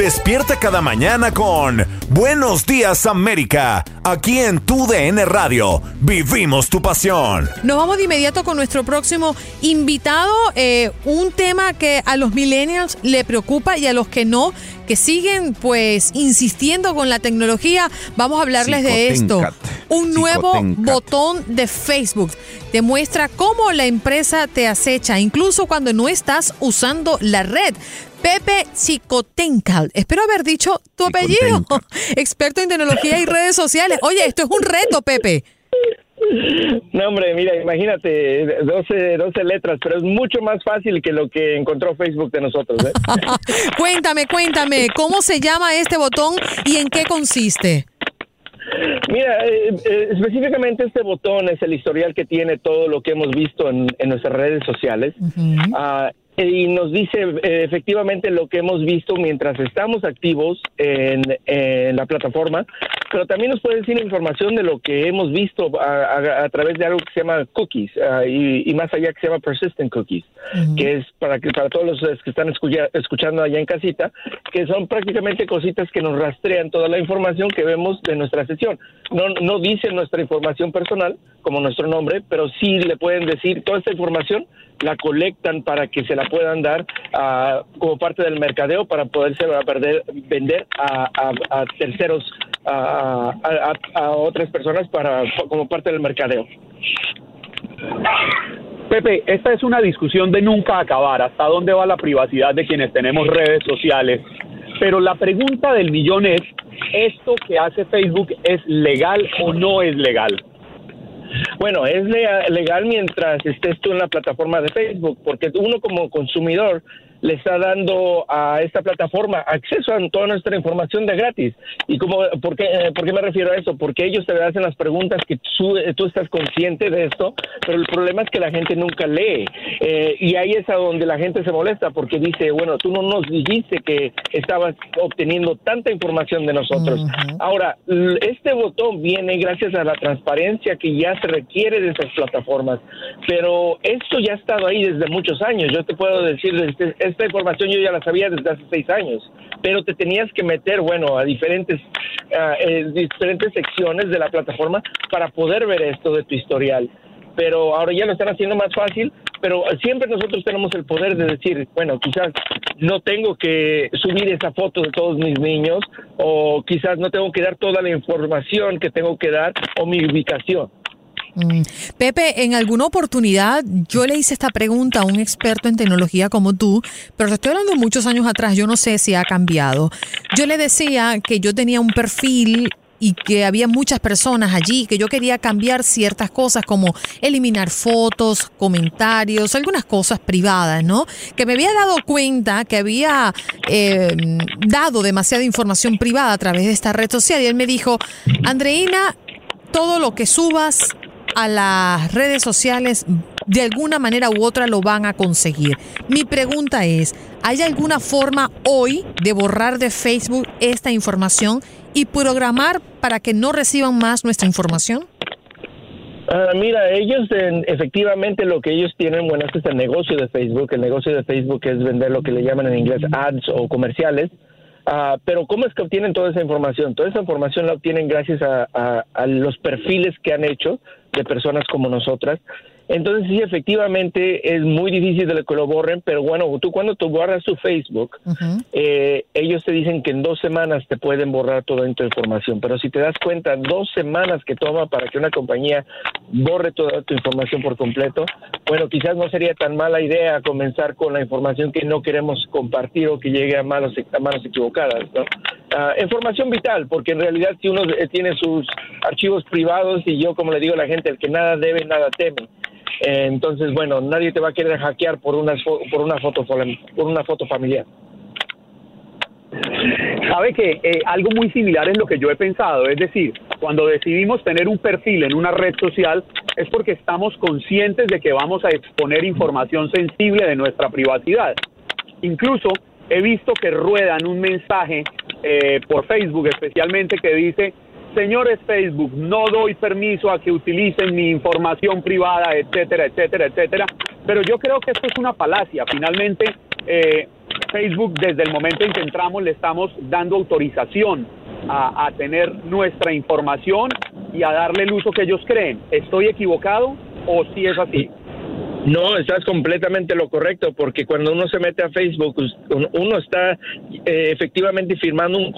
Despierta cada mañana con Buenos Días América, aquí en tu DN Radio. Vivimos tu pasión. Nos vamos de inmediato con nuestro próximo invitado, eh, un tema que a los millennials le preocupa y a los que no, que siguen pues insistiendo con la tecnología, vamos a hablarles de esto. Un nuevo botón de Facebook te muestra cómo la empresa te acecha, incluso cuando no estás usando la red. Pepe Chicotencal. Espero haber dicho tu apellido. Experto en tecnología y redes sociales. Oye, esto es un reto, Pepe. No, hombre, mira, imagínate, 12, 12 letras, pero es mucho más fácil que lo que encontró Facebook de nosotros. ¿eh? cuéntame, cuéntame, ¿cómo se llama este botón y en qué consiste? Mira, eh, eh, específicamente este botón es el historial que tiene todo lo que hemos visto en, en nuestras redes sociales. Y nos dice eh, efectivamente lo que hemos visto mientras estamos activos en, en la plataforma, pero también nos puede decir información de lo que hemos visto a, a- a través de algo que se llama cookies ah, y, y más allá que se llama persistent cookies, que es para que para todos los eh, que están escucha- escuchando allá en casita, que son prácticamente cositas que nos rastrean toda la información que vemos de nuestra sesión. No, no dicen nuestra información personal como nuestro nombre, pero sí le pueden decir toda esta información la colectan para que se la puedan dar ah, como parte del mercadeo para poderse perder, vender a, a- terceros, a- a otras personas para como parte del mercadeo. Pepe, esta es una discusión de nunca acabar, hasta dónde va la privacidad de quienes tenemos redes sociales. Pero la pregunta del millón es, ¿esto que hace Facebook es legal o no es legal? Bueno, es legal mientras estés tú en la plataforma de Facebook, porque uno como consumidor le está dando a esta plataforma acceso a toda nuestra información de gratis. ¿Y cómo, por, qué, eh, por qué me refiero a eso? Porque ellos te hacen las preguntas que tú, eh, tú estás consciente de esto, pero el problema es que la gente nunca lee. Eh, y ahí es a donde la gente se molesta, porque dice, bueno, tú no nos dijiste que estabas obteniendo tanta información de nosotros. Ahora, l- este botón viene gracias a la transparencia que ya se requiere de esas plataformas, pero esto ya ha estado ahí desde muchos años. Yo te puedo decir, este- esta información yo ya la sabía desde hace seis años, pero te tenías que meter, bueno, a diferentes, eh, diferentes secciones de la plataforma para poder ver esto de tu historial pero ahora ya lo están haciendo más fácil, pero siempre nosotros tenemos el poder de decir, bueno, quizás no tengo que subir esa foto de todos mis niños o quizás no tengo que dar toda la información que tengo que dar o mi ubicación. Mm. Pepe, en alguna oportunidad yo le hice esta pregunta a un experto en tecnología como tú, pero te estoy hablando muchos años atrás, yo no sé si ha cambiado. Yo le decía que yo tenía un perfil y que había muchas personas allí, que yo quería cambiar ciertas cosas como eliminar fotos, comentarios, algunas cosas privadas, ¿no? Que me había dado cuenta que había eh, dado demasiada información privada a través de esta red social y él me dijo, Andreina, todo lo que subas a las redes sociales de alguna manera u otra lo van a conseguir. Mi pregunta es, ¿hay alguna forma hoy de borrar de Facebook esta información y programar para que no reciban más nuestra información? Ah, mira, ellos efectivamente lo que ellos tienen, bueno, este es el negocio de Facebook. El negocio de Facebook es vender lo que le llaman en inglés ads o comerciales. Ah, pero ¿cómo es que obtienen toda esa información? Toda esa información la obtienen gracias a, a los perfiles que han hecho de personas como nosotras entonces sí, efectivamente es muy difícil de que lo borren, pero bueno, tú cuando tú borras tu Facebook, eh, ellos te dicen que en dos semanas te pueden borrar toda tu información, pero si te das cuenta, dos semanas que toma para que una compañía borre toda tu información por completo, bueno, quizás no sería tan mala idea comenzar con la información que no queremos compartir o que llegue a manos, a manos equivocadas, ¿no? Ah, información vital, porque en realidad si uno eh, tiene sus archivos privados y yo como le digo a la gente, el que nada debe, nada teme. Entonces, bueno, nadie te va a querer hackear por una, por una, foto, por una foto familiar. Sabe que eh, algo muy similar es lo que yo he pensado, es decir, cuando decidimos tener un perfil en una red social es porque estamos conscientes de que vamos a exponer información sensible de nuestra privacidad. Incluso he visto que ruedan un mensaje eh, por Facebook especialmente que dice señores Facebook, no doy permiso a que utilicen mi información privada, etcétera, etcétera, etcétera. Pero yo creo que esto es una falacia. Finalmente, eh, Facebook, desde el momento en que entramos, le estamos dando autorización a, a tener nuestra información y a darle el uso que ellos creen. ¿Estoy equivocado o si es así? No, estás completamente lo correcto, porque cuando uno se mete a Facebook, uno está eh, efectivamente firmando un,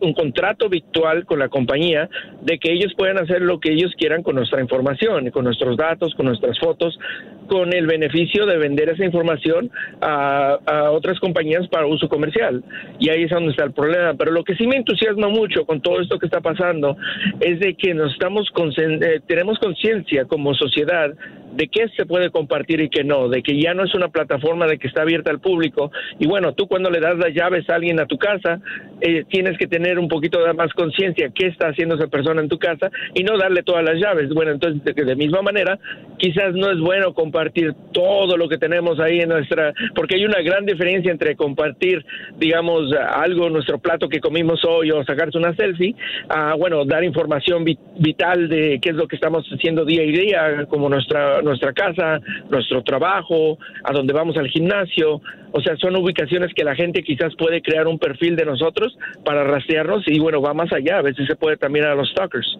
un contrato virtual con la compañía de que ellos pueden hacer lo que ellos quieran con nuestra información, con nuestros datos, con nuestras fotos, con el beneficio de vender esa información a, otras compañías para uso comercial. Y ahí es donde está el problema. Pero lo que sí me entusiasma mucho con todo esto que está pasando es de que nos estamos eh, tenemos conciencia como sociedad de qué se puede compartir y qué no, de que ya no es una plataforma de que está abierta al público. Y bueno, tú cuando le das las llaves a alguien a tu casa, eh, tienes que tener un poquito de más conciencia qué está haciendo esa persona en tu casa y no darle todas las llaves. Bueno, entonces de, de misma manera, quizás no es bueno compartir todo lo que tenemos ahí en nuestra, porque hay una gran diferencia entre compartir, digamos, algo, nuestro plato que comimos hoy o sacarse una selfie, a, bueno, dar información vital de qué es lo que estamos haciendo día y día, como nuestra nuestra casa, nuestro trabajo, a donde vamos al gimnasio. O sea, son ubicaciones que la gente quizás puede crear un perfil de nosotros para rastrearnos y bueno, va más allá. A veces se puede también a los stalkers.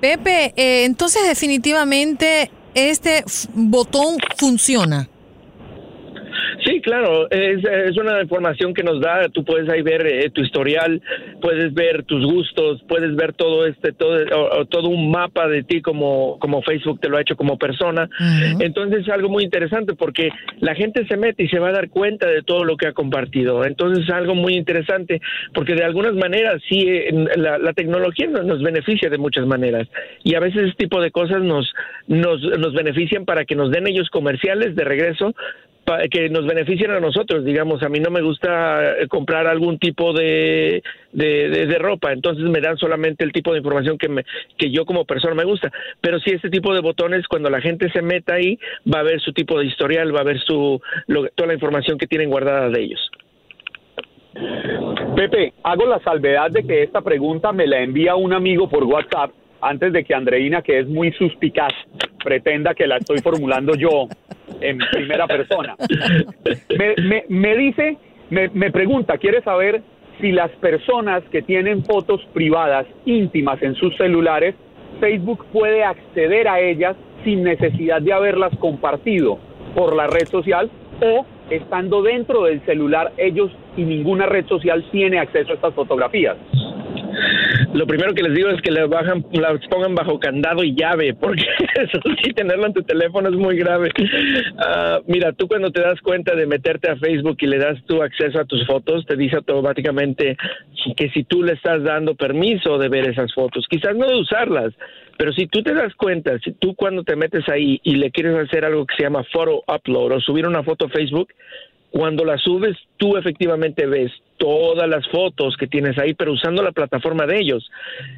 Pepe, eh, entonces definitivamente este botón funciona. Sí, claro, es, es, una información que nos da, tú puedes ahí ver eh, tu historial, puedes ver tus gustos, puedes ver todo este, todo, todo un mapa de ti como, como Facebook te lo ha hecho como persona. Entonces es algo muy interesante porque la gente se mete y se va a dar cuenta de todo lo que ha compartido. Entonces es algo muy interesante porque de algunas maneras sí, la, la tecnología nos beneficia de muchas maneras y a veces este tipo de cosas nos, nos, nos benefician para que nos den ellos comerciales de regreso que nos beneficien a nosotros, digamos, a mí no me gusta eh, comprar algún tipo de, de, ropa, entonces me dan solamente el tipo de información que, me, que yo como persona me gusta, pero si este tipo de botones, cuando la gente se meta ahí, va a ver su tipo de historial, va a ver su, toda la información que tienen guardada de ellos. Pepe, hago la salvedad de que esta pregunta me la envía un amigo por WhatsApp antes de que Andreina, que es muy suspicaz, pretenda que la estoy formulando yo en primera persona. Me, me, dice, me, me pregunta, quiere saber si las personas que tienen fotos privadas íntimas en sus celulares, Facebook puede acceder a ellas sin necesidad de haberlas compartido por la red social o estando dentro del celular ellos y ninguna red social tiene acceso a estas fotografías. Lo primero que les digo es que le bajan, las pongan bajo candado y llave, porque eso sí, tenerlo en tu teléfono es muy grave. Ah, mira, tú cuando te das cuenta de meterte a Facebook y le das tu acceso a tus fotos, te dice automáticamente que si tú le estás dando permiso de ver esas fotos, quizás no de usarlas, pero si tú te das cuenta, si tú cuando te metes ahí y le quieres hacer algo que se llama photo upload o subir una foto a Facebook, cuando la subes, tú efectivamente ves todas las fotos que tienes ahí, pero usando la plataforma de ellos.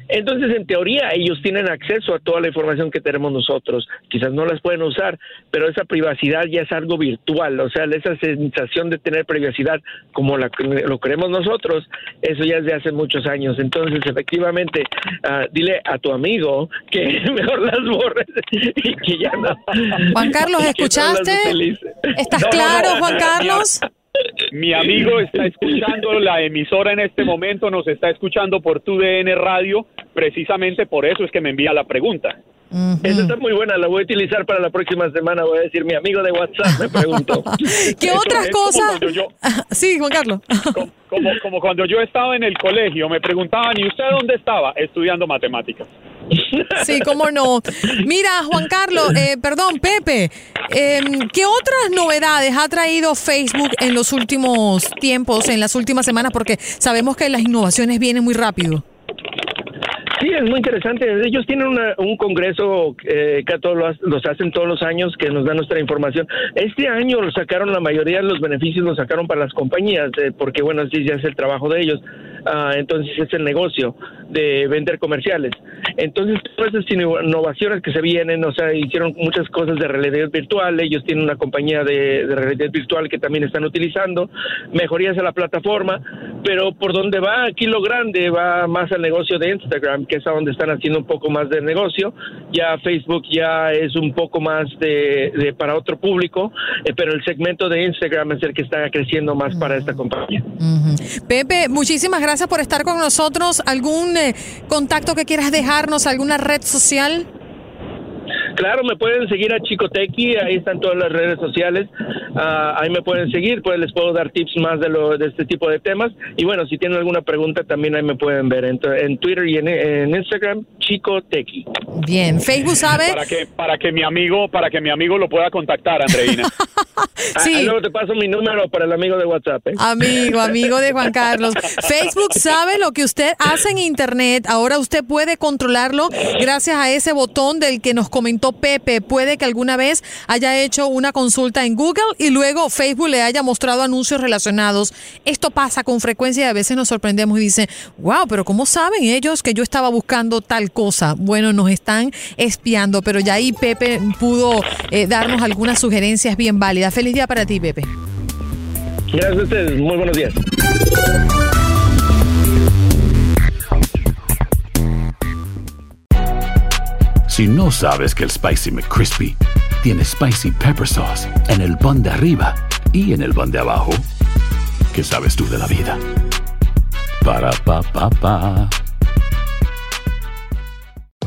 Entonces, en teoría, ellos tienen acceso a toda la información que tenemos nosotros. Quizás no las pueden usar, pero esa privacidad ya es algo virtual. O sea, esa sensación de tener privacidad como la, lo queremos nosotros, eso ya es de hace muchos años. Entonces, efectivamente, ah, dile a tu amigo que mejor las borres y que ya no. Juan Carlos, ¿escuchaste? ¿Estás claro, Juan Carlos? Mi amigo está escuchando la emisora en este momento, nos está escuchando por tu DN Radio, precisamente por eso es que me envía la pregunta. Esa está muy buena, la voy a utilizar para la próxima semana. Voy a decir, mi amigo de WhatsApp me preguntó. ¿Qué otras cosas? sí, Juan Carlos. como, como, cuando yo estaba en el colegio, me preguntaban, ¿y usted dónde estaba? Estudiando matemáticas. Sí, cómo no. Mira, Juan Carlos, eh, perdón, Pepe, em, ¿qué otras novedades ha traído Facebook en los últimos tiempos, en las últimas semanas? Porque sabemos que las innovaciones vienen muy rápido. Sí, es muy interesante. Ellos tienen un congreso eh, que todos los, hacen todos los años que nos da nuestra información. Este año lo sacaron la mayoría de los beneficios los sacaron para las compañías eh, porque bueno, así ya es el trabajo de ellos. Ah, entonces es el negocio de vender comerciales. Entonces todas esas innovaciones que se vienen, o sea, hicieron muchas cosas de realidad virtual. Ellos tienen una compañía de, de realidad virtual que también están utilizando mejorías a la plataforma, pero por donde va aquí lo grande va más al negocio de Instagram que es a donde están haciendo un poco más de negocio. Ya Facebook ya es un poco más de, para otro público, eh, pero el segmento de Instagram es el que está creciendo más para esta compañía. Pepe, muchísimas gracias por estar con nosotros. ¿Algún eh, contacto que quieras dejarnos, alguna red social? Claro, me pueden seguir a Chico Tequi, ahí están todas las redes sociales, ah, ahí me pueden seguir, pues les puedo dar tips más de lo de este tipo de temas y bueno, si tienen alguna pregunta también ahí me pueden ver en, en Twitter y en, Instagram, Chico Tequi. Bien, Facebook sabe para que para que mi amigo para que mi amigo lo pueda contactar, Andreina. sí. Ah, luego te paso mi número para el amigo de WhatsApp. ¿eh? Amigo, amigo de Juan Carlos. Facebook sabe lo que usted hace en internet, ahora usted puede controlarlo gracias a ese botón del que nos comentó Pepe. Puede que alguna vez haya hecho una consulta en Google y luego Facebook le haya mostrado anuncios relacionados. Esto pasa con frecuencia y a veces nos sorprendemos y dice, wow, pero ¿cómo saben ellos que yo estaba buscando tal cosa? Bueno, nos están espiando, pero ya ahí Pepe pudo eh, darnos algunas sugerencias bien válidas. Feliz día para ti, Pepe. Gracias a ustedes. Muy buenos días. Si no sabes que el Spicy McCrispy tiene Spicy Pepper Sauce en el pan de arriba y en el pan de abajo, ¿qué sabes tú de la vida? Para, pa, pa, pa.